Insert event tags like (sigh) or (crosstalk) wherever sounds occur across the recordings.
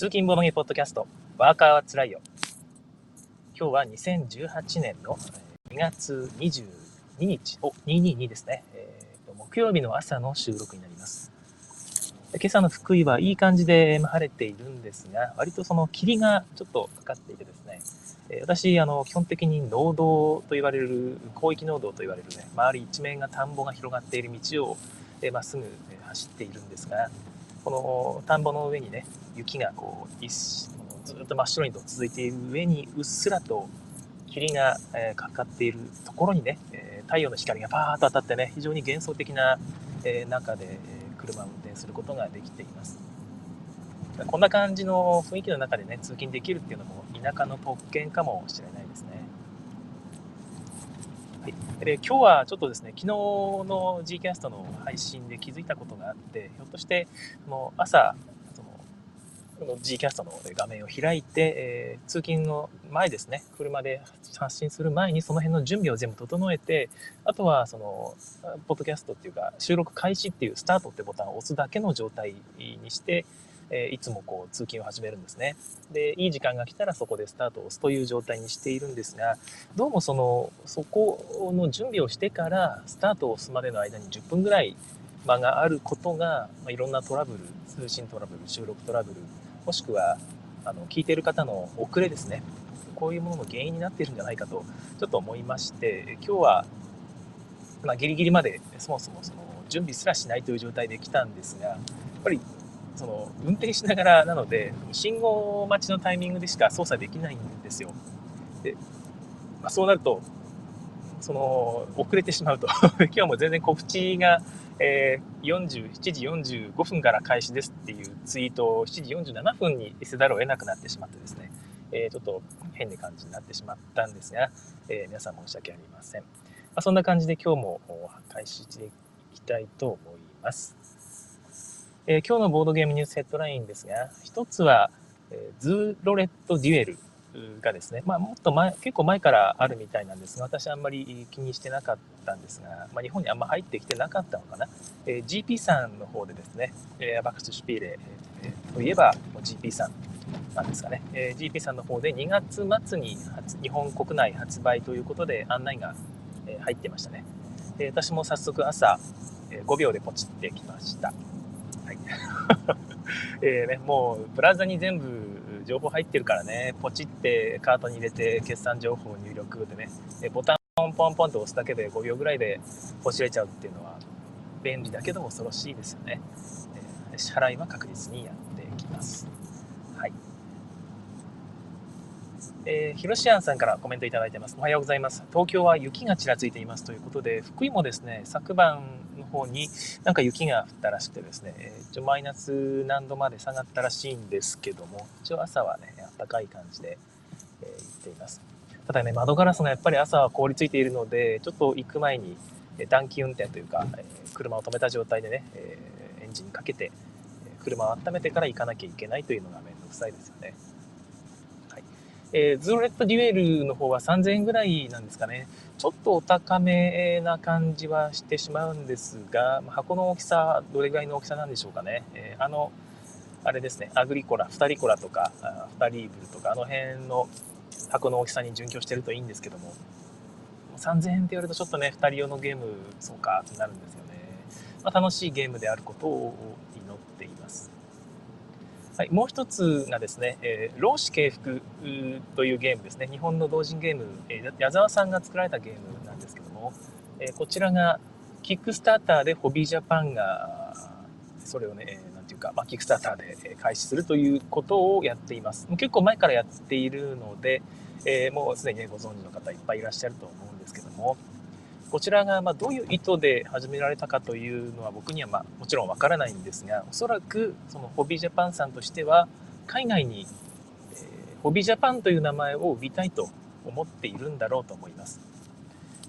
通勤ボードゲポッドキャスト、ワーカーはつらいよ。今日は2018年の2月22日、お、222ですね。えーと、木曜日の朝の収録になります。今朝の福井はいい感じで晴れているんですが、割とその霧がちょっとかかっていてですね、私、あの、基本的に農道と言われる、広域農道と言われるね、周り一面が田んぼが広がっている道をまっすぐ走っているんですが、この田んぼの上にね、雪がこう、ずっと真っ白にと続いている上に、うっすらと霧が、えかかっているところにね、え太陽の光がパーッと当たってね、非常に幻想的な、え中で車を運転することができています。こんな感じの雰囲気の中でね、通勤できるっていうのも田舎の特権かもしれないですね。はい、で今日はちょっとですね、昨日の Gcast の配信で気づいたことがあって、ひょっとしてもう朝、そのこの Gcast の画面を開いて、えー、通勤の前ですね、車で発信する前にその辺の準備を全部整えて、あとはその、ポッドキャストっていうか、収録開始っていうスタートってボタンを押すだけの状態にして、えいつもこう通勤を始めるんですね。で、いい時間が来たらそこでスタートを押すという状態にしているんですが、どうもその、そこの準備をしてからスタートを押すまでの間に10分ぐらい間があることが、まあ、いろんなトラブル、通信トラブル、収録トラブル、もしくは、あの、聞いている方の遅れですね。こういうものの原因になっているんじゃないかと、ちょっと思いまして、今日は、まあ、ギリギリまでそもそもその準備すらしないという状態で来たんですが、やっぱりその運転しながらなので信号待ちのタイミングでしか操作できないんですよ。で、まあ、そうなるとその遅れてしまうと。(laughs) 今日も全然告知が、えー、47時45分から開始ですっていうツイートを7時47分にせざるを得なくなってしまってですね、えー、ちょっと変な感じになってしまったんですが、えー、皆さん申し訳ありません、まあ、そんな感じで今日も開始していきたいと思います。えー、今日のボードゲームニュースヘッドラインですが、一つは、えー、ズーロレットデュエルがですね、まあ、もっと前、結構前からあるみたいなんですが、私あんまり気にしてなかったんですが、まあ、日本にあんま入ってきてなかったのかな。えー、GP さんの方でですね、えー、アバクスシュピーレ、えー、といえば GP さんなんですかね、えー、GP さんの方で2月末に日本国内発売ということで案内が、えー、入ってましたね。で私も早速朝、えー、5秒でポチってきました。はい。(laughs) えね、もう、ブラウザに全部情報入ってるからね、ポチってカートに入れて決算情報を入力でね、ボタンポンポンポンと押すだけで5秒ぐらいでポチれちゃうっていうのは便利だけど恐ろしいですよね。支払いは確実にやっていきます。はい。えー、ヒロシアンさんからコメントいただいてます。おはようございます。東京は雪がちらついていますということで、福井もですね、昨晩の方になんか雪が降ったらしくてですね、一応マイナス何度まで下がったらしいんですけども、一応朝はね、暖かい感じで、えー、行っています。ただね、窓ガラスがやっぱり朝は凍りついているので、ちょっと行く前に暖気運転というか、えー、車を止めた状態でね、えー、エンジンかけて、車を温めてから行かなきゃいけないというのがめんどくさいですよね。えー、ズーレットデュエルの方は3000円ぐらいなんですかね。ちょっとお高めな感じはしてしまうんですが、箱の大きさ、どれぐらいの大きさなんでしょうかね。えー、あの、あれですね、アグリコラ、2リコラとか、2リーブルとか、あの辺の箱の大きさに準拠してるといいんですけども、3000円って言われるとちょっとね、2人用のゲーム、そうかってなるんですよね。まあ、楽しいゲームであることを。はい、もう一つがですね、えー、老子敬服というゲームですね。日本の同人ゲーム、えー、矢沢さんが作られたゲームなんですけども、えー、こちらがキックスターターでホビージャパンがそれをね、えー、なんていうか、まあ、キックスターターで開始するということをやっています。結構前からやっているので、えー、もうすでに、ね、ご存知の方いっぱいいらっしゃると思うんですけども、こちらがまどういう意図で始められたかというのは僕にはまもちろんわからないんですがおそらくそのホビージャパンさんとしては海外に、えー、ホビージャパンという名前を売りたいと思っているんだろうと思います、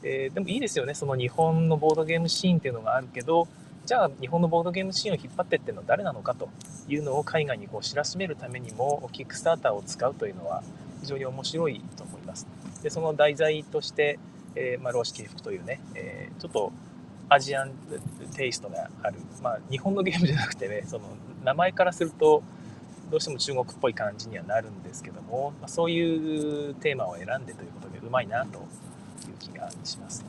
えー、でもいいですよね。その日本のボードゲームシーンっていうのがあるけどじゃあ日本のボードゲームシーンを引っ張ってってるのは誰なのかというのを海外にこう知らしめるためにもキックスターターを使うというのは非常に面白いと思います。でその題材としてえー、まあ、老子敬服というね、えー、ちょっとアジアンテイストがある、まあ、日本のゲームじゃなくてね、その名前からすると、どうしても中国っぽい感じにはなるんですけども、まあ、そういうテーマを選んでということでうまいなという気がします。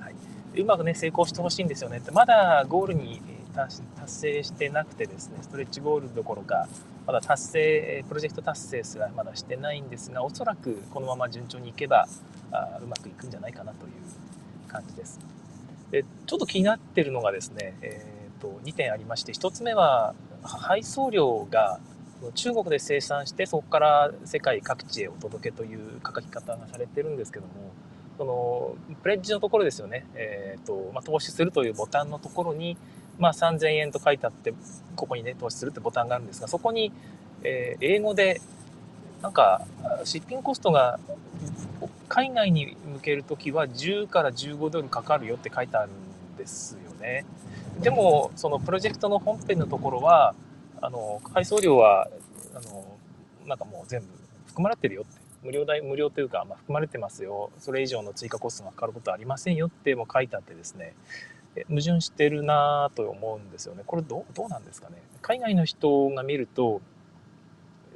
はい、うまくね成功してほしいんですよねってまだゴールに達成してなくてですねストレッチゴールどころかまだ達成プロジェクト達成すらまだしてないんですがおそらくこのまま順調にいけばあうまくいくんじゃないかなという感じです。でちょっと気になってるのがですね、えーと、2点ありまして1つ目は配送料が中国で生産してそこから世界各地へお届けという書き方がされてるんですけどもそのプレッジのところですよね、えーとまあ、投資するというボタンのところに、まあ、3000円と書いてあってここにね投資するってボタンがあるんですがそこに、えー、英語でなんかシッピングコストが海外に向けるときは10から15ドルかかるよって書いてあるんですよね。でも、そのプロジェクトの本編のところは、あの、配送料は、あの、なんかもう全部含まれてるよって。無料代、無料というか、まあ、含まれてますよ。それ以上の追加コストがかかることはありませんよっても書いてあってですね、矛盾してるなと思うんですよね。これどうどうなんですかね。海外の人が見ると、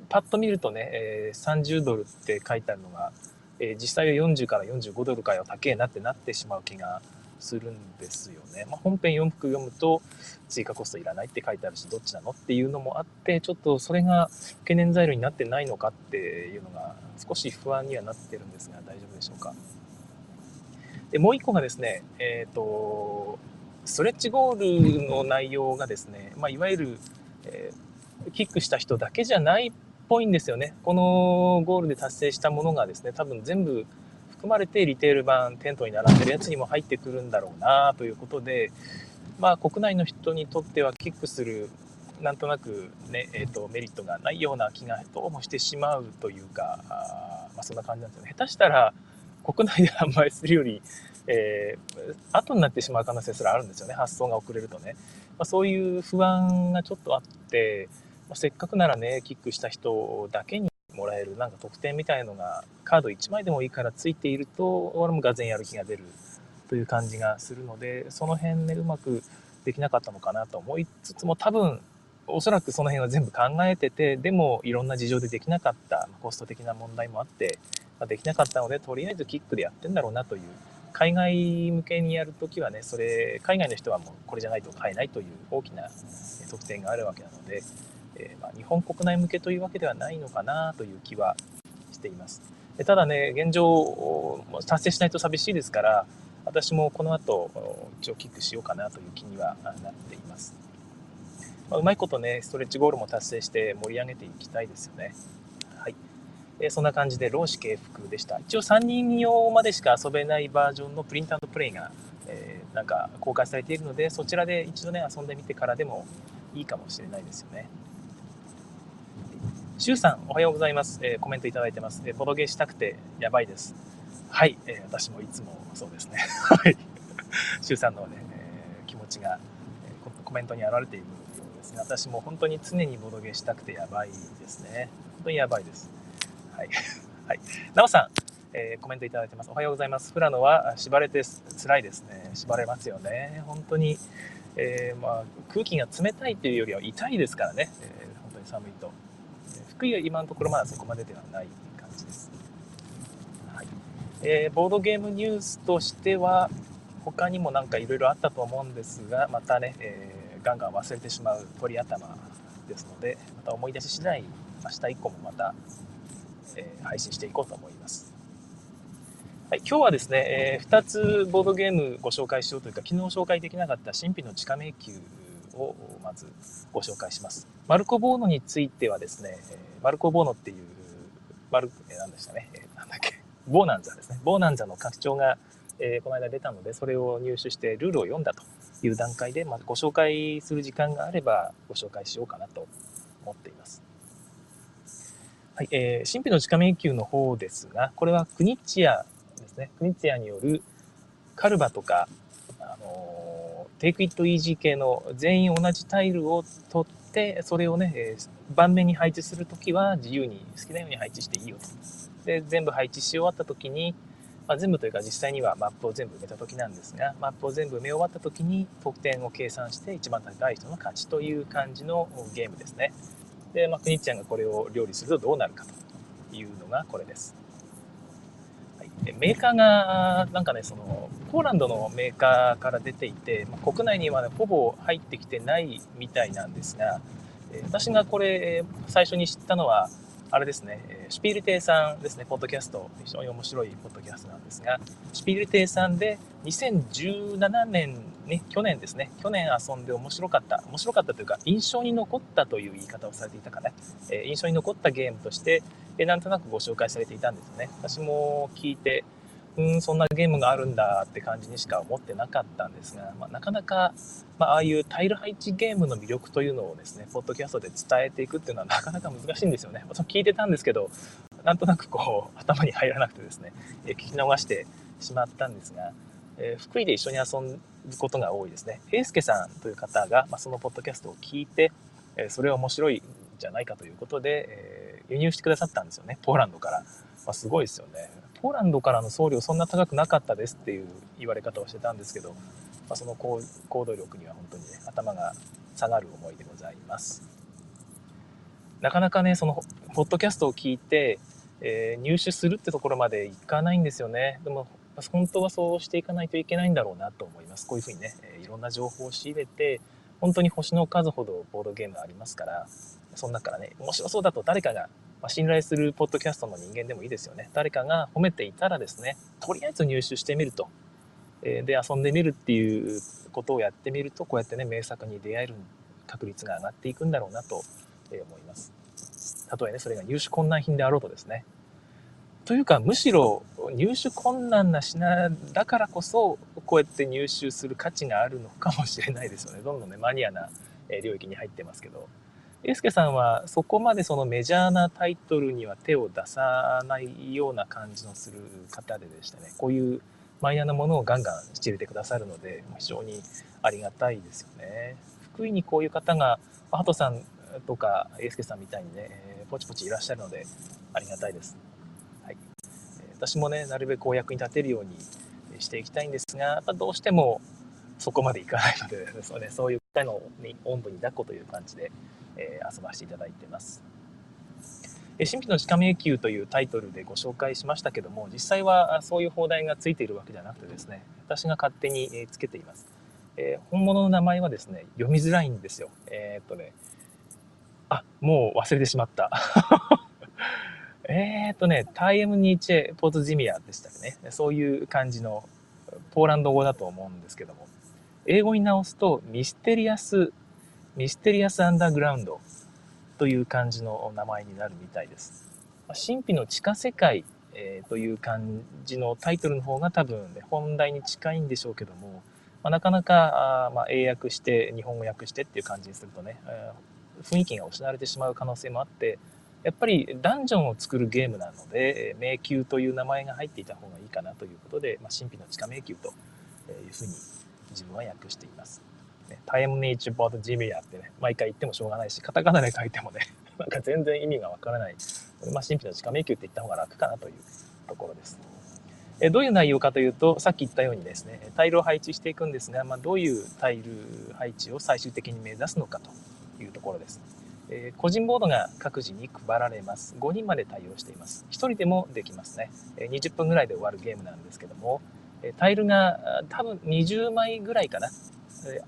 パッと見るとね、えー、30ドルって書いてあるのが、えー、実際は40から45ドルかよ高えなってなってしまう気がするんですよね。まあ、本編4服読むと追加コストいらないって書いてあるしどっちなのっていうのもあってちょっとそれが懸念材料になってないのかっていうのが少し不安にはなってるんですが大丈夫でしょうか。でもう一個がですね、えっ、ー、とストレッチゴールの内容がですね、まあ、いわゆる、えー、キックした人だけじゃないぽいんですよね。このゴールで達成したものがですね多分全部含まれてリテール版テントに並んでるやつにも入ってくるんだろうなということで、まあ、国内の人にとってはキックするなんとなくね、えーと、メリットがないような気がどうもしてしまうというかあ、まあ、そんな感じなんですよね。下手したら国内で販売するより、えー、後になってしまう可能性すらあるんですよね発送が遅れるとね、まあ、そういう不安がちょっとあって、せっかくならねキックした人だけにもらえるなんか特典みたいのがカード1枚でもいいからついていると俺もがぜんやる気が出るという感じがするのでその辺ねうまくできなかったのかなと思いつつも多分おそらくその辺は全部考えててでもいろんな事情でできなかったコスト的な問題もあって、ま、できなかったのでとりあえずキックでやってんだろうなという海外向けにやるときはねそれ海外の人はもうこれじゃないと買えないという大きな特典があるわけなのでえー、まあ、日本国内向けというわけではないのかなという気はしています。ただね、現状、達成しないと寂しいですから、私もこの後、一応キックしようかなという気にはなっています。まあ、うまいことね、ストレッチゴールも達成して盛り上げていきたいですよね。はい。えー、そんな感じで、労使敬服でした。一応3人用までしか遊べないバージョンのプリントプレイが、えー、なんか公開されているので、そちらで一度ね、遊んでみてからでもいいかもしれないですよね。シュウさん、おはようございます。えー、コメントいただいてます。えー、ボドゲしたくてやばいです。はい、えー、私もいつもそうですね。(laughs) はい。シュウさんのね、えー、気持ちが、えー、コメントに表れているようですね。私も本当に常にボドゲしたくてやばいですね。本当にやばいです。はい。(laughs) はい。なおさん、えー、コメントいただいてます。おはようございます。富良野は縛れて辛いですね。縛れますよね。本当に、えー、まあ、空気が冷たいというよりは痛いですからね。えー、本当に寒いと。福井は今のところまだそこまでではない感じです。はいえー、ボードゲームニュースとしては、他にもなんかいろいろあったと思うんですが、またね、えー、ガンガン忘れてしまう鳥頭ですので、また思い出し次第、明日以降もまた、えー、配信していこうと思います。はい、今日はですね、えー、2つボードゲームご紹介しようというか、昨日紹介できなかった神秘の地下迷宮をまずご紹介します。マルコ・ボーノについてはですね、マルコ・ボーノっていう、マル、何でしたね、えー、なんだっけ、ボーナンザですね。ボーナンザの拡張が、えー、この間出たので、それを入手してルールを読んだという段階で、まあ、ご紹介する時間があればご紹介しようかなと思っています。はい、えー、神秘の地下迷宮の方ですが、これはクニッチアですね。クニッチアによるカルバとか、あのーテイクイットイージー系の全員同じタイルを取って、それをね、えー、盤面に配置するときは自由に好きなように配置していいよと。で、全部配置し終わったときに、まあ、全部というか実際にはマップを全部埋めたときなんですが、マップを全部埋め終わったときに得点を計算して一番高い人の勝ちという感じのゲームですね。で、まあ、くにちゃんがこれを料理するとどうなるかというのがこれです。メーカーが、なんかね、その、ポーランドのメーカーから出ていて、ま、国内には、ね、ほぼ入ってきてないみたいなんですが、私がこれ、最初に知ったのは、あれですね、シュピール亭さんですね、ポッドキャスト、非常に面白いポッドキャストなんですが、シュピール亭さんで2017年、ね、去年ですね、去年遊んで面白かった、面白かったというか、印象に残ったという言い方をされていたかな、え印象に残ったゲームとして、えなんとなくご紹介されていたんですよね。私も聞いて、うん、そんなゲームがあるんだって感じにしか思ってなかったんですが、まあ、なかなか、まあ、ああいうタイル配置ゲームの魅力というのをですね、ポッドキャストで伝えていくっていうのはなかなか難しいんですよね。私も聞いてたんですけど、なんとなくこう、頭に入らなくてですね、え聞き逃してしまったんですが、えー、福井で一緒に遊ぶことが多いですね。英介さんという方が、まあ、そのポッドキャストを聞いて、えそれは面白いんじゃないかということで、え輸入してくださったんですよね、ポーランドから。まあ、すごいですよね。ポーランドからの送料そんな高くなかったですっていう言われ方をしてたんですけど、まあ、その行動力には本当にね頭が下がる思いでございますなかなかねそのポッドキャストを聞いて、えー、入手するってところまでいかないんですよねでも本当はそうしていかないといけないんだろうなと思いますこういうふうにね、えいろんな情報を仕入れて本当に星の数ほどボードゲームありますからその中からね面白そうだと誰かがまあ、信頼するポッドキャストの人間でもいいですよね。誰かが褒めていたらですね、とりあえず入手してみると。え、で、遊んでみるっていうことをやってみると、こうやってね、名作に出会える確率が上がっていくんだろうなと思います。たとえね、それが入手困難品であろうとですね。というか、むしろ入手困難な品だからこそ、こうやって入手する価値があるのかもしれないですよね。どんどんね、マニアな領域に入ってますけど。英介さんはそこまでそのメジャーなタイトルには手を出さないような感じのする方ででしたね。こういうマイナーなものをガンガン仕入れてくださるので、非常にありがたいですよね。福井にこういう方が、ハトさんとか英介さんみたいにね、ポチポチいらっしゃるので、ありがたいです。私もね、なるべくお役に立てるようにしていきたいんですが、やっぱどうしてもそこまでいかないので、(laughs) そうね、そういう方のおんぶに抱っこという感じで、えー、遊ばせていただいてます。神秘の地下迷宮というタイトルでご紹介しましたけども、実際はそういう放題がついているわけじゃなくてですね、私が勝手につけています。えー、本物の名前はですね、読みづらいんですよ。えー、っとね、あ、もう忘れてしまった。えっとね、タイエム・ニーチェ・ポートジミアでしたね。そういう感じのポーランド語だと思うんですけども、英語に直すとミステリアスミステリアス・アンダーグラウンドという感じの名前になるみたいです。神秘の地下世界、えー、という感じのタイトルの方が多分、ね、本題に近いんでしょうけども、まあ、なかなかあ、まあ、英訳して日本語訳してっていう感じにするとね、えー、雰囲気が失われてしまう可能性もあってやっぱりダンジョンを作るゲームなので迷宮という名前が入っていた方がいいかなということで、まあ、神秘の地下迷宮というふうに自分は訳しています。ね、タイムネイチューボードジミアってね、毎回言ってもしょうがないし、カタカナで書いてもね、(laughs) なんか全然意味がわからない。まあ、神秘の地下迷宮って言った方が楽かなというところです。えどういう内容かというと、さっき言ったようにですね、タイルを配置していくんですが、まあ、どういうタイル配置を最終的に目指すのかというところです。えー、個人ボードが各自に配られます。5人まで対応しています。1人でもできますね。え20分ぐらいで終わるゲームなんですけども、タイルが多分20枚ぐらいかな。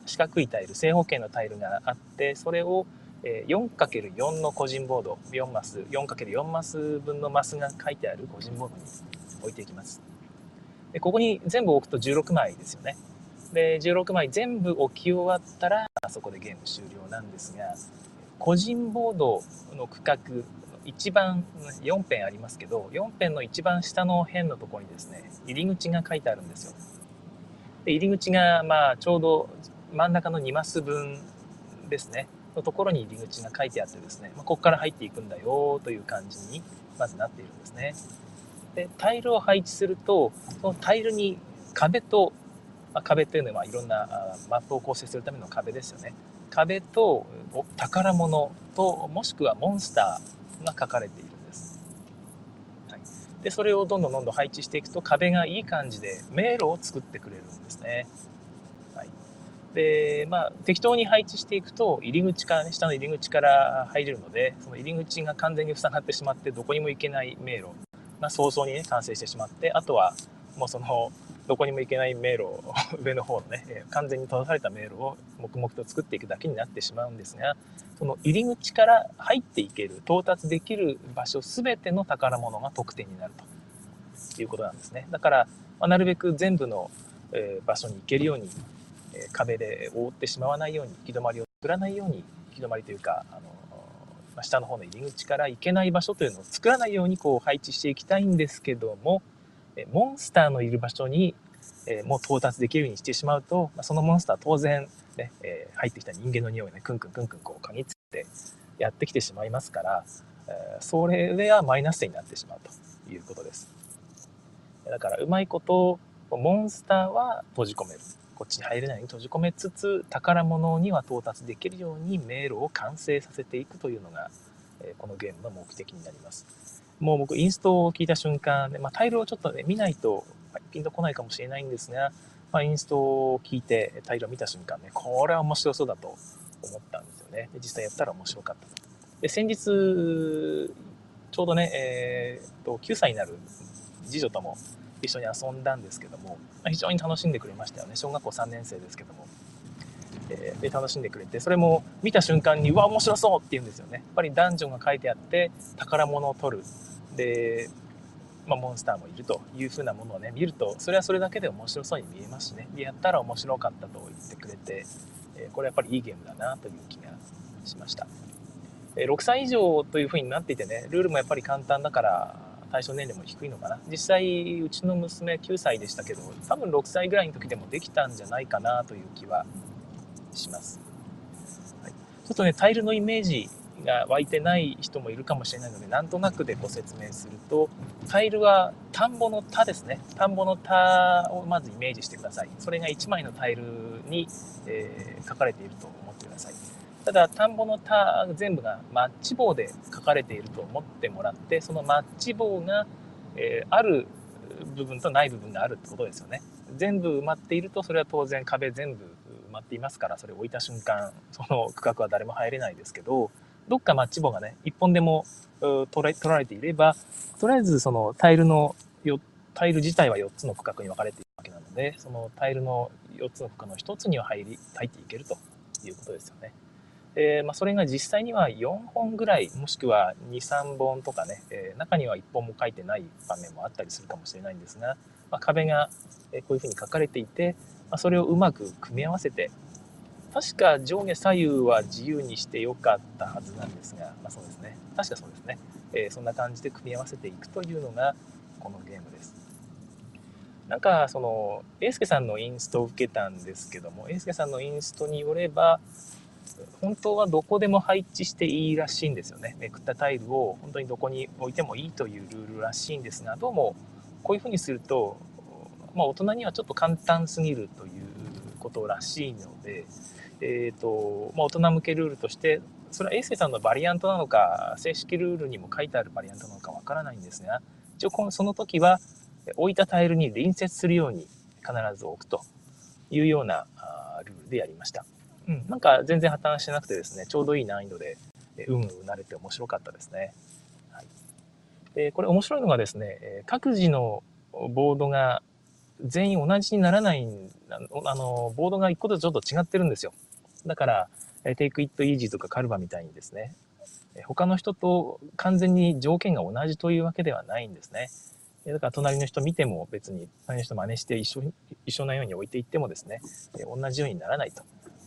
四角いタイル正方形のタイルがあってそれを 4×4 の個人ボード4マス 4×4 マス分のマスが書いてある個人ボードに置いていきますでここに全部置くと16枚ですよねで16枚全部置き終わったらそこでゲーム終了なんですが個人ボードの区画一番4辺ありますけど4辺の一番下の辺のところにですね入り口が書いてあるんですよ。で入り口がまあちょうど真ん中の2マス分ですねのところに入り口が書いてあってですね、まあ、ここから入っていくんだよという感じにまずなっているんですね。でタイルを配置するとそのタイルに壁と、まあ、壁というのは、いろんなマップを構成するための壁ですよね。壁と宝物ともしくはモンスターが書かれているんです。でそれをどんどんどんどん配置していくと壁がいい感じで迷路を作ってくれるんですね、はい、で、まあ、適当に配置していくと、入り口から、下の入り口から入れるので、その入り口が完全に塞がってしまって、どこにも行けない迷路。が早々にね、完成してしまって、あとは、もうその、どこにも行けない迷路を、上の方のね、完全に閉ざされた迷路を黙々と作っていくだけになってしまうんですが、その入り口から入っていける、到達できる場所全ての宝物が得点になるということなんですね。だから、まあ、なるべく全部の、え場所に行けるようにえ壁で覆ってしまわないように行き止まりを作らないように行き止まりというかあの、ま下の方の入り口から行けない場所というのを作らないようにこう配置していきたいんですけどもモンスターのいる場所に、えもう到達できるようにしてしまうと、まそのモンスター当然、ねえ入ってきた人間の匂いをねクンクンクンクンこう嗅ぎつけてやってきてしまいますから、えそれではマイナス点になってしまうということです。だからうまいことモンスターは閉じ込めるこっちに入れないように閉じ込めつつ宝物には到達できるように迷路を完成させていくというのが、えこのゲームの目的になりますもう僕インストを聞いた瞬間で、まあ、タイルをちょっとね見ないとピンとこないかもしれないんですが、まあ、インストを聞いてタイルを見た瞬間ねこれは面白そうだと思ったんですよね。で実際やったら面白かったと。で先日ちょうどね、えー、と9歳になる次女とも一緒に遊んだんですけどもま、非常に楽しんでくれましたよね。小学校3年生ですけども、えー、で楽しんでくれてそれも見た瞬間にうわ面白そうって言うんですよね。やっぱりダンジョンが書いてあって宝物を取る。で、まあ、モンスターもいるというふうなものをね見るとそれはそれだけで面白そうに見えますしね。やったら面白かったと言ってくれて、え、これやっぱりいいゲームだなという気がしました。6歳以上というふうになっていてねルールもやっぱり簡単だから対象年齢も低いのかな。実際うちの娘9歳でしたけど多分6歳ぐらいの時でもできたんじゃないかなという気はします、はい、ちょっとねタイルのイメージが湧いてない人もいるかもしれないのでなんとなくでご説明するとタイルは田んぼの田ですね。田んぼの田をまずイメージしてください。それが1枚のタイルに、えー、書かれていると思ってください。ただ田んぼの田全部がマッチ棒で書かれていると思ってもらってそのマッチ棒が、えー、ある部分とない部分があるってことですよね。全部埋まっているとそれは当然壁全部埋まっていますからそれを置いた瞬間 (laughs) その区画は誰も入れないですけどどっかマッチ棒がね1本でも取られていればとりあえずそのタイルのタイル自体は4つの区画に分かれているわけなのでそのタイルの4つの区画の1つには入り入っていけるということですよね。えー、まあ、それが実際には4本ぐらいもしくは23本とかね、えー、中には1本も書いてない場面もあったりするかもしれないんですが、まあ、壁がこういうふうに書かれていて、ま、それをうまく組み合わせて確か上下左右は自由にしてよかったはずなんですが、まあ、そうですね。確かそうですね、えー、そんな感じで組み合わせていくというのがこのゲームです。なんかその英介さんのインストを受けたんですけども英介さんのインストによれば本当はどこでも配置していいらしいんですよね。めくったタイルを本当にどこに置いてもいいというルールらしいんですが、どうもこういうふうにすると、まあ、大人にはちょっと簡単すぎるということらしいので、えーとまあ、大人向けルールとして、それはエイセイさんのバリアントなのか、正式ルールにも書いてあるバリアントなのかわからないんですが、一応その時は置いたタイルに隣接するように必ず置くというようなルールでやりました。うん、なんか全然破綻してなくてですね、ちょうどいい難易度で、うんうん慣れて面白かったですね。はい、でこれ面白いのがですね、各自のボードが全員同じにならない、あの、ボードが1個ずつちょっと違ってるんですよ。だから、Take It Easy とかカルバみたいにですね、他の人と完全に条件が同じというわけではないんですね。だから隣の人見ても別に隣の人真似して一緒一緒なように置いていってもですね、同じようにならないと。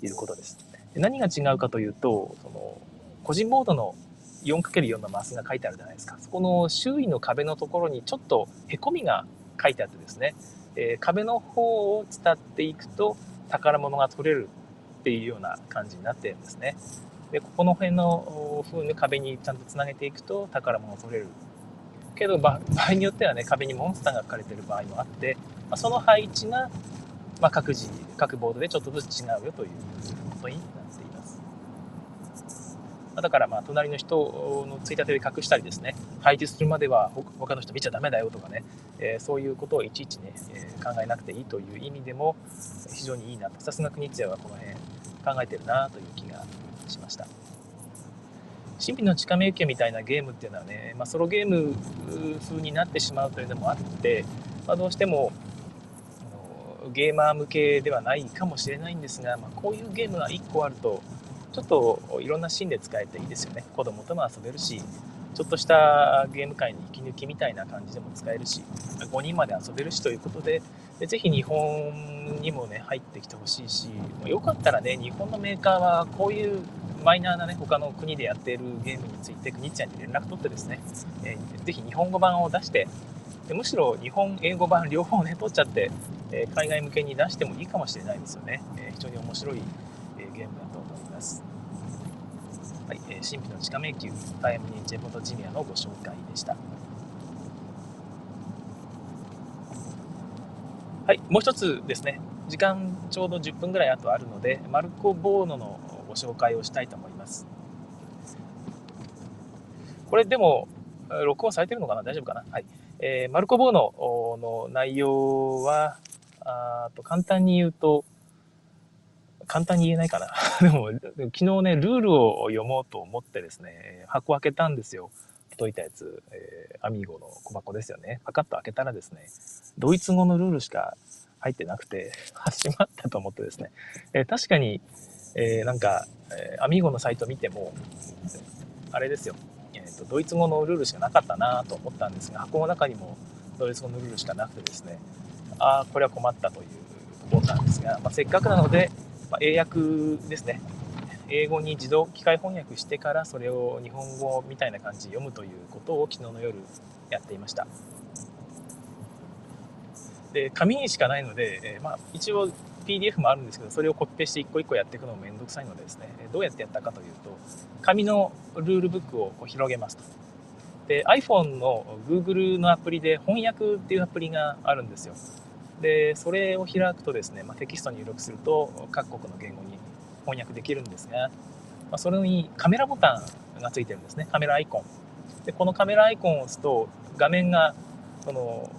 いうことです。何が違うかというと、その個人ボードの 4×4 のマスが書いてあるじゃないですか。そこの周囲の壁のところにちょっとへこみが書いてあってですね、えー、壁の方を伝っていくと宝物が取れるっていうような感じになってるんですね。で、ここの辺の風に壁にちゃんとつなげていくと宝物取れる。けど (laughs) 場合によってはね、壁にモンスターが書かれてる場合もあって、まあ、その配置がまあ、各自、各ボードでちょっとずつ違うよということになっていま。だからまあ隣の人のついたてで隠したりですね。配置するまでは他の人見ちゃダメだよとかね、えー、そういうことをいちいちね、えー、考えなくていいという意味でも非常にいいなと。さすが国津屋はこの辺考えてるなという気がしました。神秘の近め受けみたいなゲームっていうのはね、まあ、ソロゲーム風になってしまうというのもあって、まあ、どうしてもゲーマー向けではないかもしれないんですが、まあ、こういうゲームが1個あるとちょっといろんなシーンで使えていいですよね。子供とも遊べるしちょっとしたゲーム界の息抜きみたいな感じでも使えるし5人まで遊べるしということでぜひ日本にもね入ってきてほしいしよかったらね日本のメーカーはこういうマイナーなね他の国でやっているゲームについて国ちゃんに連絡取ってですね、えー、ぜひ日本語版を出してでむしろ日本英語版両方ね取っちゃって、えー、海外向けに出してもいいかもしれないですよね、えー、非常に面白い、えー、ゲームだます。はい、えー、神秘の地下迷宮タイムニンジェボトジニアのご紹介でした。はい、もう一つですね、時間ちょうど10分ぐらいあとあるので、マルコ・ボーノのご紹介をしたいと思います。これでも、録音されてるのかな？大丈夫かな？はい。えー、マルコ・ボーノの内容は、あと簡単に言うと、簡単に言えないかな。(laughs) でも、昨日ね、ルールを読もうと思ってですね、箱開けたんですよ。解いたやつ、えー、アミーゴの小箱ですよね。パカッと開けたらですね、ドイツ語のルールしか入ってなくて、しまったと思ってですね、えー、確かに、えー、なんか、えー、アミーゴのサイト見ても、あれですよ、えーと、ドイツ語のルールしかなかったなと思ったんですが、箱の中にもドイツ語のルールしかなくてですね、ああ、これは困ったというころなんですが、まあ、せっかくなので、まあ、英訳ですね、英語に自動機械翻訳してからそれを日本語みたいな感じで読むということを昨日の夜やっていました。で紙にしかないので、えー、まあ、一応 PDF もあるんですけどそれをコピペして一個一個やっていくのもめんどくさいのでですね。どうやってやったかというと紙のルールブックをこう広げますと。で iPhone の Google のアプリで翻訳っていうアプリがあるんですよ。でそれを開くとですね、まあ、テキストに入力すると各国の言語に翻訳できるんですが、まあ、それにカメラボタンがついてるんですね。カメラアイコン。でこのカメラアイコンを押すと画面がその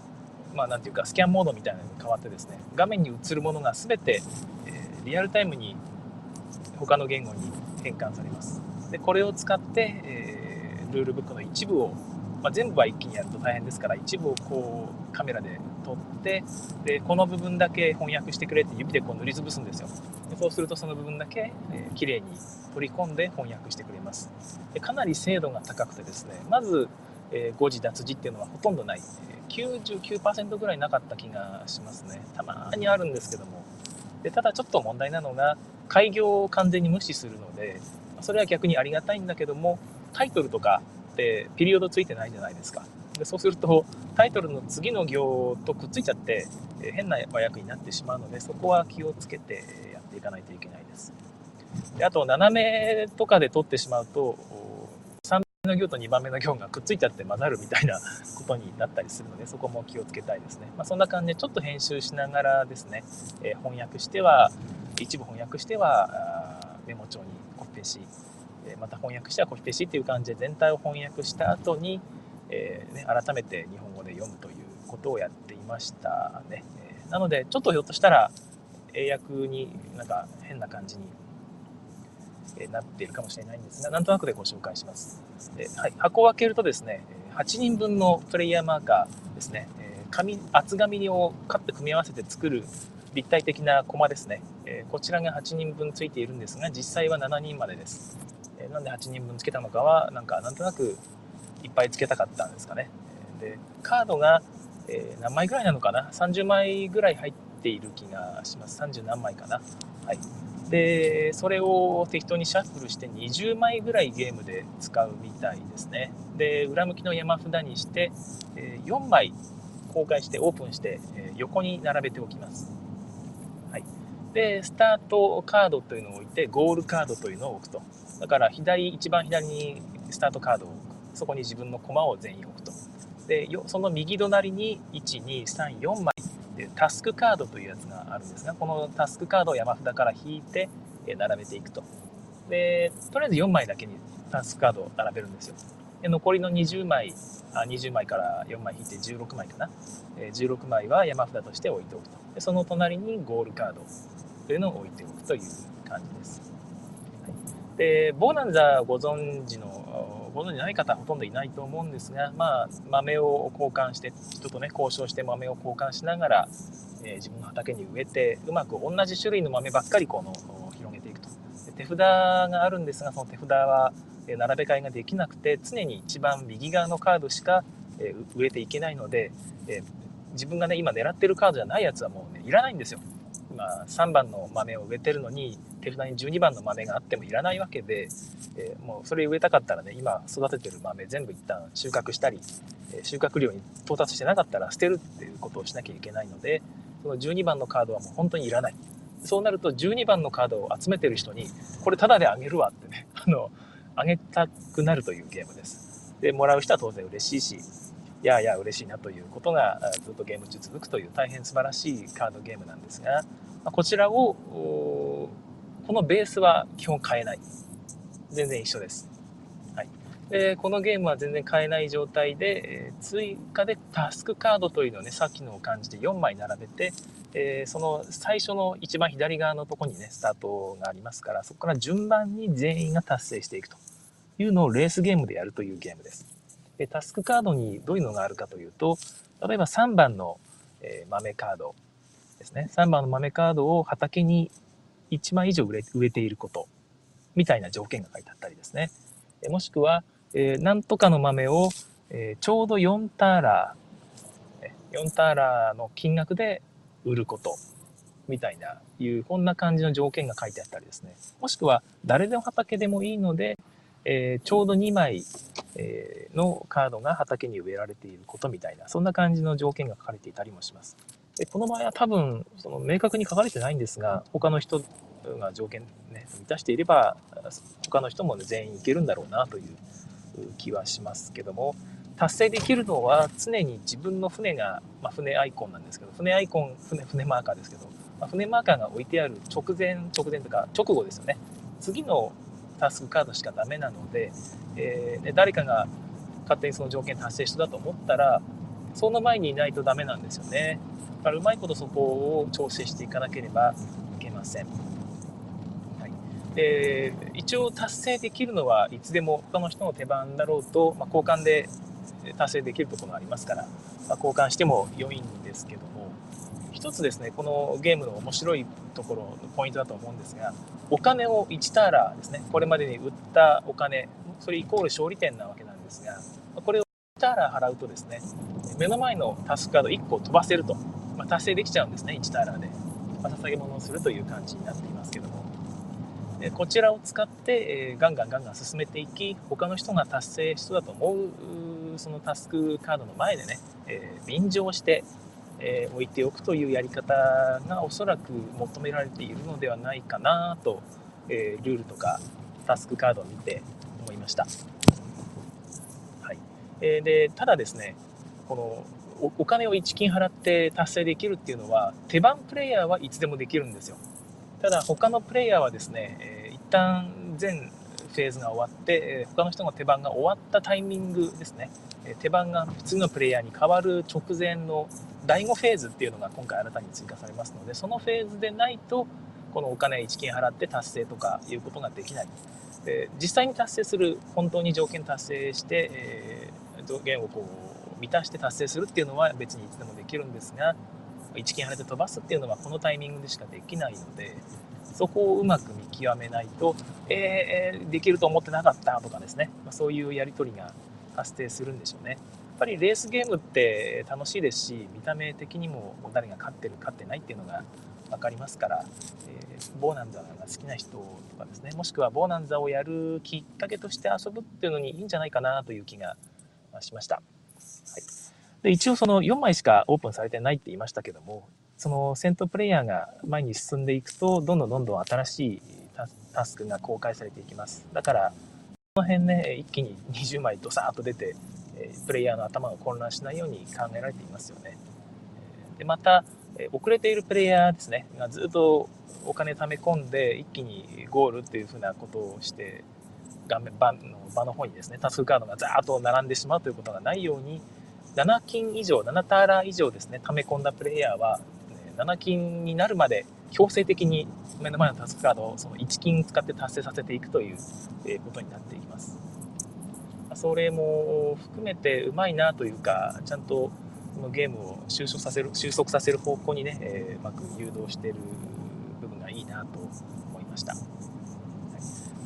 まあ、なんていうかスキャンモードみたいなのに変わってですね画面に映るものが全て、え、リアルタイムに他の言語に変換されます。でこれを使って、えー、ルールブックの一部を、まあ、全部は一気にやると大変ですから一部をこうカメラで撮ってでこの部分だけ翻訳してくれって指でこう塗りつぶすんですよでそうするとその部分だけ、えー、綺麗に取り込んで翻訳してくれますでかなり精度が高くてですねまず、えー、誤字脱字っていうのはほとんどないえ、99%ぐらいなかった気がしますね。たまにあるんですけども。でただちょっと問題なのが、開業を完全に無視するので、それは逆にありがたいんだけども、タイトルとかってピリオドついてないじゃないですか。でそうすると、タイトルの次の行とくっついちゃって、変な和訳になってしまうので、そこは気をつけてやっていかないといけないです。であと、斜めとかで取ってしまうと3目、の行と2番目の行がくっついちゃって混ざるみたいなことになったりするのでそこも気をつけたいですね、まあ、そんな感じでちょっと編集しながらですね、え、翻訳しては一部翻訳してはメモ帳にコピペしまた翻訳してはコピペしっていう感じで全体を翻訳した後に、えー、ね、改めて日本語で読むということをやっていましたね、え、なのでちょっとひょっとしたら英訳になんか変な感じになっているかもしれないんですが、なんとなくでご紹介します。ではい、箱を開けるとですね、8人分のプレイヤーマーカーですね、紙厚紙をカット組み合わせて作る立体的なコマですね、えこちらが8人分ついているんですが、実際は7人までです。なんで8人分つけたのかは、なんかなんとなくいっぱいつけたかったんですかね。でカードが、え何枚ぐらいなのかな ?30 枚ぐらい入っている気がします。30何枚かな。はい。でそれを適当にシャッフルして20枚ぐらいゲームで使うみたいですねで裏向きの山札にしてえ4枚公開してオープンしてえ横に並べておきます、でスタートカードというのを置いてゴールカードというのを置くとだから左一番左にスタートカードを置く。そこに自分の駒を全員置くと。でその右隣に1234枚。でタスクカードというやつがあるんですがこのタスクカードを山札から引いて並べていくと。でとりあえず4枚だけにタスクカードを並べるんですよ。で残りの20枚あ20枚から4枚引いて16枚かな、16枚は山札として置いておくと。でその隣にゴールカードというのを置いておくという感じです。でボーナンザご存知のご存知ない方はほとんどいないと思うんですが、まあ、豆を交換して人とね交渉して豆を交換しながら、えー、自分の畑に植えてうまく同じ種類の豆ばっかりこの広げていくと。手札があるんですがその手札は並べ替えができなくて常に一番右側のカードしか植えていけないのでえ自分がね今狙ってるカードじゃないやつはもうねいらないんですよ。今3番の豆を植えてるのに手札に12番の豆があってもいらないわけで、えー、もうそれ植えたかったらね今育ててる豆全部一旦収穫したり、え収穫量に到達してなかったら捨てるっていうことをしなきゃいけないのでその12番のカードはもう本当にいらない。そうなると12番のカードを集めてる人にこれタダであげるわってね (laughs) あのあげたくなるというゲームです。でもらう人は当然嬉しいしいやいや嬉しいなということがずっとゲーム中続くという大変素晴らしいカードゲームなんですがこちらをこのベースは基本変えない。全然一緒です、はい、でこのゲームは全然変えない状態で追加でタスクカードというのをねさっきの感じで4枚並べてえー、その最初の一番左側のとこにねスタートがありますからそこから順番に全員が達成していくというのをレースゲームでやるというゲームです。でタスクカードにどういうのがあるかというと例えば3番の、え、豆カードですね。3番の豆カードを畑に1枚以上植えていること。みたいな条件が書いてあったりですね。もしくは、えー、なんとかの豆を、えー、ちょうど4ターラー4ターラーの金額で売ること。みたいないうこんな感じの条件が書いてあったりですね。もしくは誰でも畑でもいいので、えー、ちょうど2枚、えー、のカードが畑に植えられていることみたいなそんな感じの条件が書かれていたりもします。でこの場合は多分その明確に書かれてないんですが他の人が条件、ね、満たしていれば他の人も、ね、全員いけるんだろうなという気はしますけども達成できるのは常に自分の船が、まあ、船アイコンなんですけど船アイコン船船マーカーですけど、まあ、船マーカーが置いてある直前直前とか直後ですよね。次のタスクカードしかダメなので、えー、誰かが勝手にその条件達成したと思ったらその前にいないとダメなんですよね。だからうまいことそこを調整していかなければいけません、はい、で一応達成できるのはいつでも他の人の手番だろうと、まあ、交換で達成できるところがありますから、まあ、交換しても良いんですけども一つですねこのゲームの面白いところのポイントだと思うんですがお金を1ターラーですねこれまでに売ったお金それイコール勝利点なわけなんですがこれを1ターラー払うとですね目の前のタスクカード1個飛ばせると、まあ、達成できちゃうんですね1ターラーで、まあ、捧げ物をするという感じになっていますけども。こちらを使って、えガンガンガンガン進めていき他の人が達成しそうだと思うそのタスクカードの前でね、え便乗して、え置いておくというやり方がおそらく求められているのではないかなと、えルールとかタスクカードを見て思いました。はい。えーでただですねこのお金を1金払って達成できるっていうのは手番プレイヤーはいつでもできるんですよ。ただ他のプレイヤーはですね、えー、一旦全フェーズが終わって、え他の人の手番が終わったタイミングですね、え手番が次のプレイヤーに変わる直前の第5フェーズっていうのが今回新たに追加されますのでそのフェーズでないとこのお金1金払って達成とかいうことができない、え実際に達成する本当に条件達成して、えー、条件をこう満たして達成するっていうのは別にいつでもできるんですが1金払って飛ばすっていうのはこのタイミングでしかできないのでそこをうまく見極めないと、えー、できると思ってなかったとかですね、まあ、そういうやり取りが発生するんでしょうね。やっぱりレースゲームって楽しいですし見た目的にも誰が勝ってる勝ってないっていうのが分かりますから、えー、ボーナンザが好きな人とかですねもしくはボーナンザをやるきっかけとして遊ぶっていうのにいいんじゃないかなという気がしました。はい、で一応その4枚しかオープンされてないって言いましたけどもその戦闘プレイヤーが前に進んでいくと、どんどんどんどん新しいタスクが公開されていきます。だから、この辺ね、一気に20枚ドサーッと出て、プレイヤーの頭が混乱しないように考えられていますよね。で、また、遅れているプレイヤーですね、がずっとお金貯め込んで、一気にゴールっていうふうなことをして、画面場の場の方にですね、タスクカードがザーッと並んでしまうということがないように、7金以上、7ターラー以上ですね、溜め込んだプレイヤーは、7金になるまで強制的に目の前のタスクカードをその1金使って達成させていくということになっていきます。それも含めてうまいなというか、ちゃんとこのゲームを収束させる収束させる方向にね、えー、うまく誘導している部分がいいなと思いました。はい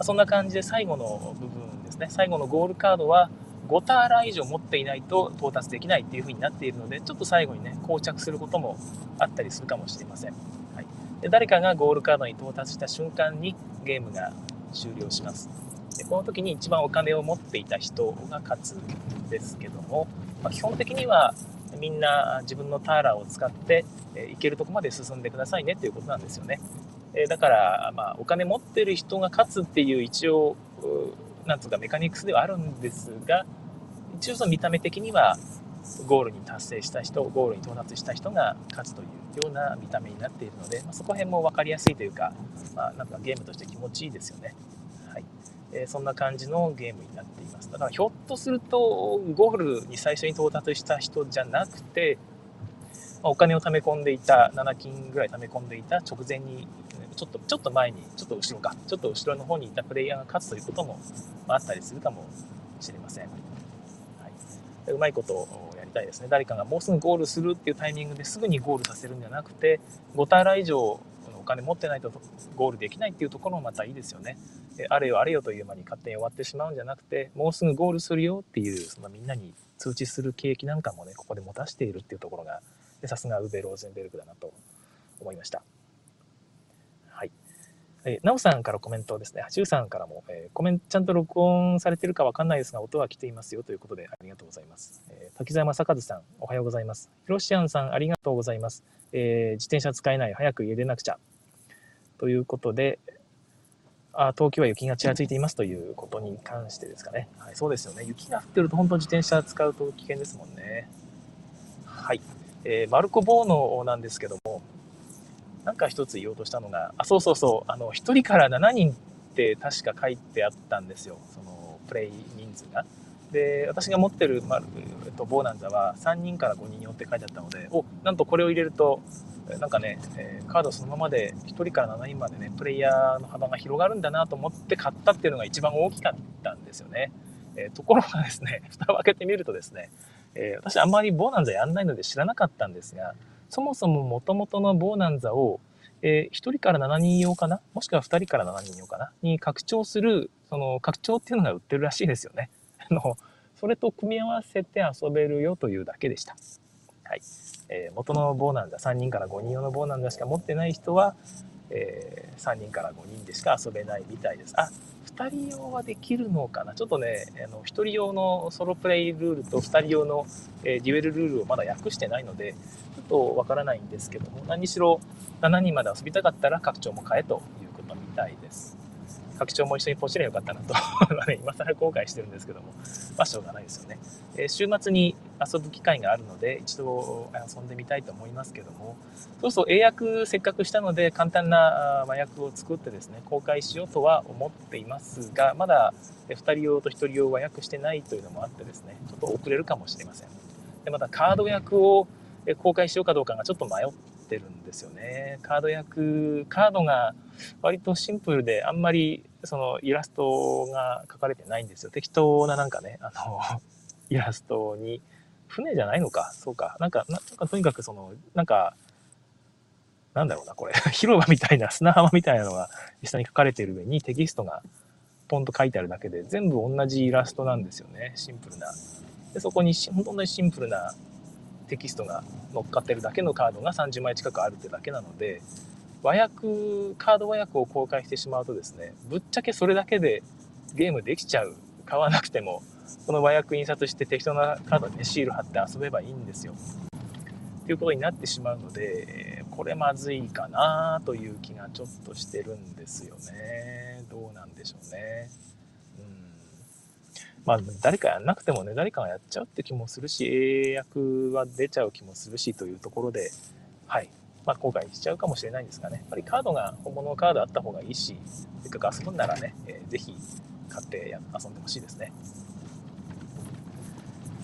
そんな感じで最後の部分ですね、最後のゴールカードは5ターラー以上持っていないと到達できないっていう風になっているので、ちょっと最後にね、膠着することもあったりするかもしれません。はい、で誰かがゴールカードに到達した瞬間にゲームが終了します。でこの時に一番お金を持っていた人が勝つんですけども、まあ、基本的にはみんな自分のターラーを使って、え行けるとこまで進んでくださいねっていうことなんですよね。えだから、まあ、お金持ってる人が勝つっていう一応、なんつうかメカニクスではあるんですが、一応その見た目的にはゴールに達成した人、ゴールに到達した人が勝つというような見た目になっているので、まあ、そこら辺も分かりやすいというか、まあ、なんかゲームとして気持ちいいですよね。はいえー、そんな感じのゲームになっています。だからひょっとすると、ゴールに最初に到達した人じゃなくて、お金を貯め込んでいた、7金ぐらい貯め込んでいた直前に、ちょっと、ちょっと前に、ちょっと後ろか、ちょっと後ろの方にいたプレイヤーが勝つということもあったりするかもしれません。はい、うまいことをやりたいですね。誰かがもうすぐゴールするっていうタイミングですぐにゴールさせるんじゃなくて、5ターラ以上お金持ってないとゴールできないっていうところもまたいいですよね。あれよあれよという間に勝手に終わってしまうんじゃなくて、もうすぐゴールするよっていう、そのみんなに通知する景気なんかもね、ここで持たしているっていうところが、さすがウベ・ローゼンベルクだなと思いました。はい。えなおさんからコメントですね。シュウさんからも、えー、コメントちゃんと録音されてるかわかんないですが、音は来ていますよということでありがとうございます。えー、滝沢正和さん、おはようございます。ヒロシアンさん、ありがとうございます。えー、自転車使えない、早く家出なくちゃ。ということで、あ東京は雪がちらついていますということに関してですかね。はい、そうですよね。雪が降ってると本当自転車使うと危険ですもんね。はい。えー、マルコ・ボーノなんですけども、なんか一つ言おうとしたのが、あ、そうそうそう、あの、1人から7人って確か書いてあったんですよ。その、プレイ人数が。で、私が持ってる、まえっと、ボーナンザは3人から5人用って書いてあったので、お、なんとこれを入れると、なんかね、え、カードそのままで1人から7人までね、プレイヤーの幅が広がるんだなと思って買ったっていうのが一番大きかったんですよね。え、ところがですね、蓋を開けてみるとですね、えー、私あんまりボーナンザやんないので知らなかったんですが、そもそも元々のボーナンザを、えー、1人から7人用かな？もしくは2人から7人用かな？に拡張する、その拡張っていうのが売ってるらしいですよね。(laughs) あの、それと組み合わせて遊べるよというだけでした。はい。えー、元のボーナンザ、3人から5人用のボーナンザしか持ってない人は、えー、3人から5人でしか遊べないみたいです。あ、2人用はできるのかな？ちょっとね、あの1人用のソロプレイルールと2人用の、えー、デュエルルールをまだ訳してないので、ちょっとわからないんですけども、何しろ7人まで遊びたかったら拡張も買えということみたいです。拡張も一緒にポチればよかったなと、(laughs) 今更後悔してるんですけども、まあしょうがないですよね。えー、週末に遊ぶ機会があるので、一度遊んでみたいと思いますけども、そうそう、英訳せっかくしたので、簡単な和訳を作ってですね、公開しようとは思っていますが、まだ2人用と1人用和訳してないというのもあってですね、ちょっと遅れるかもしれません。で、またカード訳を公開しようかどうかがちょっと迷ってるんですよね。カード訳、カードが割とシンプルで、あんまりそのイラストが描かれてないんですよ。適当ななんかね、あの、イラストに、船じゃないのか、そうか。なんか、なんかとにかくその、なんか、なんだろうな、これ。(laughs) 広場みたいな、砂浜みたいなのが下に書かれている上にテキストがポンと書いてあるだけで、全部同じイラストなんですよね。シンプルな。でそこに本当にシンプルなテキストが乗っかってるだけのカードが30枚近くあるってだけなので、和訳、カード和訳を公開してしまうとですね、ぶっちゃけそれだけでゲームできちゃう。買わなくても、この和訳印刷して適当なカードに、ね、シール貼って遊べばいいんですよ。っていうことになってしまうので、これまずいかなという気がちょっとしてるんですよね。どうなんでしょうね。うん。まあ、誰かやんなくてもね、誰かがやっちゃうって気もするし、英訳は出ちゃう気もするしというところで、はい。まあ、後悔しちゃうかもしれないんですがね、やっぱりカードが、本物のカードあった方がいいし、せっかく遊ぶんならね、えー、ぜひ、買って遊んでほしいですね。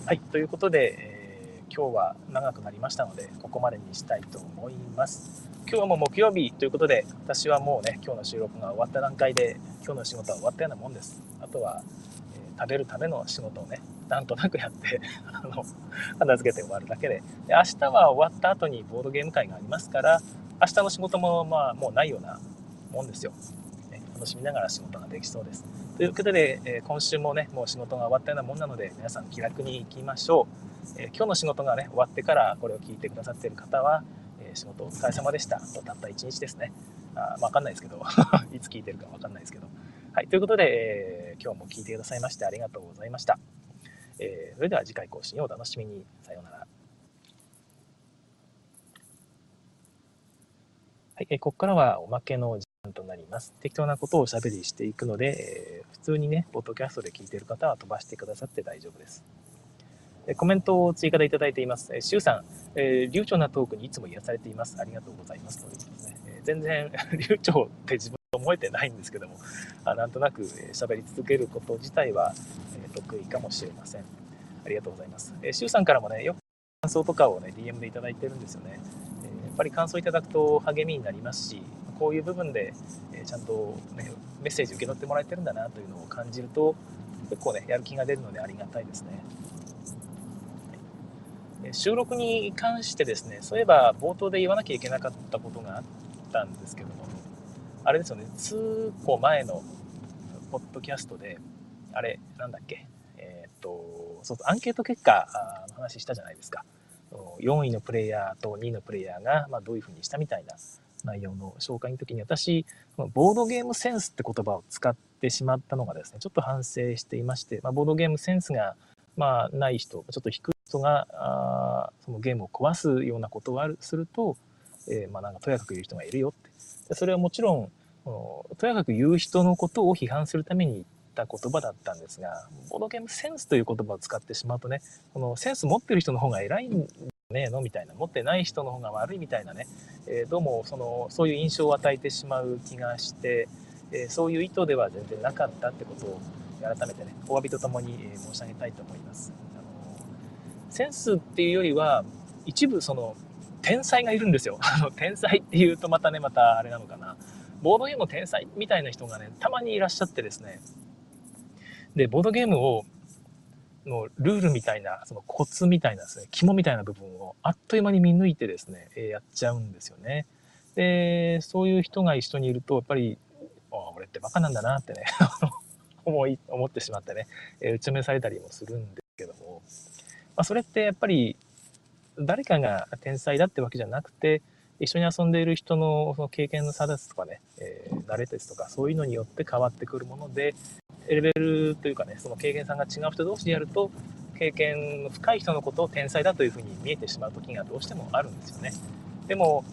はい、ということで、えー、今日は長くなりましたので、ここまでにしたいと思います。今日はもう木曜日ということで、私はもうね、今日の収録が終わった段階で、今日の仕事は終わったようなもんです。あとは、えー、食べるための仕事をね、なんとなくやって (laughs) あの、片付けて終わるだけでで、明日は終わった後にボードゲーム会がありますから、明日の仕事もまあもうないようなもんですよ。ね、楽しみながら仕事ができそうです。ということで、えー、今週もね、もう仕事が終わったようなもんなので、皆さん気楽に行きましょう。えー、今日の仕事がね、終わってからこれを聞いてくださっている方は、え仕事お疲れ様でした。とたった1日ですね。あわかんないですけど、(laughs) いつ聞いてるかわかんないですけど。はい、ということで、えー、今日も聞いてくださいましてありがとうございました。えー、それでは次回更新をお楽しみに。さようなら。はい、えー、ここからはおまけの時間となります。適当なことをおしゃべりしていくので、普通にね、ポッドキャストで聞いてる方は飛ばしてくださって大丈夫です。コメントを追加でいただいています。シュウさん、えー、流暢なトークにいつも癒されています。ありがとうございます。ということですね。えー、全然 (laughs) 流暢って自分思えてないんですけども、あなんとなく喋り続けること自体は、えー、得意かもしれません。ありがとうございます。えー、シュウさんからもね、よく感想とかをね、DM でいただいてるんですよね。えー、やっぱり感想いただくと励みになりますし、こういう部分で、えちゃんと、ね、メッセージ受け取ってもらえてるんだなというのを感じると、結構ね、やる気が出るのでありがたいですね。収録に関してですね、そういえば冒頭で言わなきゃいけなかったことがあったんですけども、あれですよね、数個前のポッドキャストで、あれ、なんだっけ、えー、っと、そうアンケート結果の話したじゃないですか。4位のプレイヤーと2位のプレイヤーが、まあ、どういうふうにしたみたいな内容の紹介の時に私、ボードゲームセンスって言葉を使ってしまったのがですね、ちょっと反省していまして、まあ、ボードゲームセンスが、まあ、ない人、ちょっと低い人があそのゲームを壊すようなことをあるすると、えー、まあなんかとやかく言う人がいるよって。でそれはもちろんとやかく言う人のことを批判するために言った言葉だったんですがボードゲームセンスという言葉を使ってしまうとねこのセンス持ってる人の方が偉いんねえの？みたいな持ってない人の方が悪いみたいなね、えー、どうもそのそういう印象を与えてしまう気がして、えー、そういう意図では全然なかったってことを改めてねお詫びとともに申し上げたいと思います。あのセンスっていうよりは一部その天才がいるんですよ。天才っていうとまたねまたあれなのかなボードゲームの天才みたいな人がねたまにいらっしゃってですねでボードゲームをのルールみたいなそのコツみたいなですね肝みたいな部分をあっという間に見抜いてですねやっちゃうんですよね。でそういう人が一緒にいるとやっぱり俺ってバカなんだなってね (laughs) 思い思ってしまってね打ち目されたりもするんですけどもまあ、それってやっぱり誰かが天才だってわけじゃなくて一緒に遊んでいる人のその経験の差ですとかね、えー、慣れですとかそういうのによって変わってくるものでレベルというかねその経験さんが違う人同士でやると経験の深い人のことを天才だというふうに見えてしまう時がどうしてもあるんですよね。でも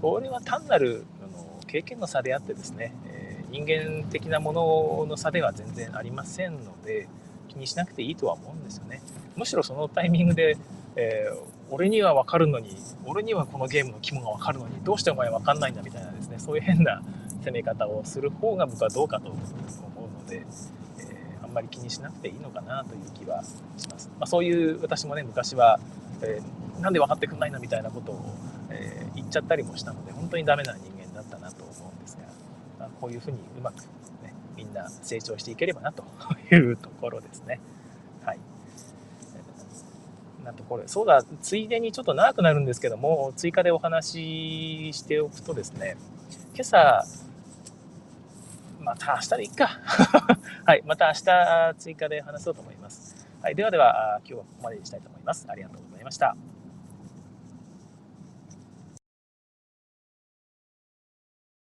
これは単なるあの経験の差であってですね、え、人間的なものの差では全然ありませんので気にしなくていいとは思うんですよね。むしろそのタイミングで、えー、俺には分かるのに俺にはこのゲームの肝が分かるのにどうしてお前分かんないんだみたいなですねそういう変な攻め方をする方が僕はどうかと思うので、えー、あんまり気にしなくていいのかなという気はします、まあ、そういう私もね昔は、えー、なんで分かってくんないのみたいなことを、えー、言っちゃったりもしたので本当にダメな人間だったなと思うんですが、まあ、こういうふうにうまく、ね、みんな成長していければなというところですね。はいなところそうだ、ついでにちょっと長くなるんですけども、追加でお話ししておくとですね、今朝、また明日でいっか。(laughs) はい、また明日追加で話そうと思います。はい、ではでは、今日はここまでにしたいと思います。ありがとうございました。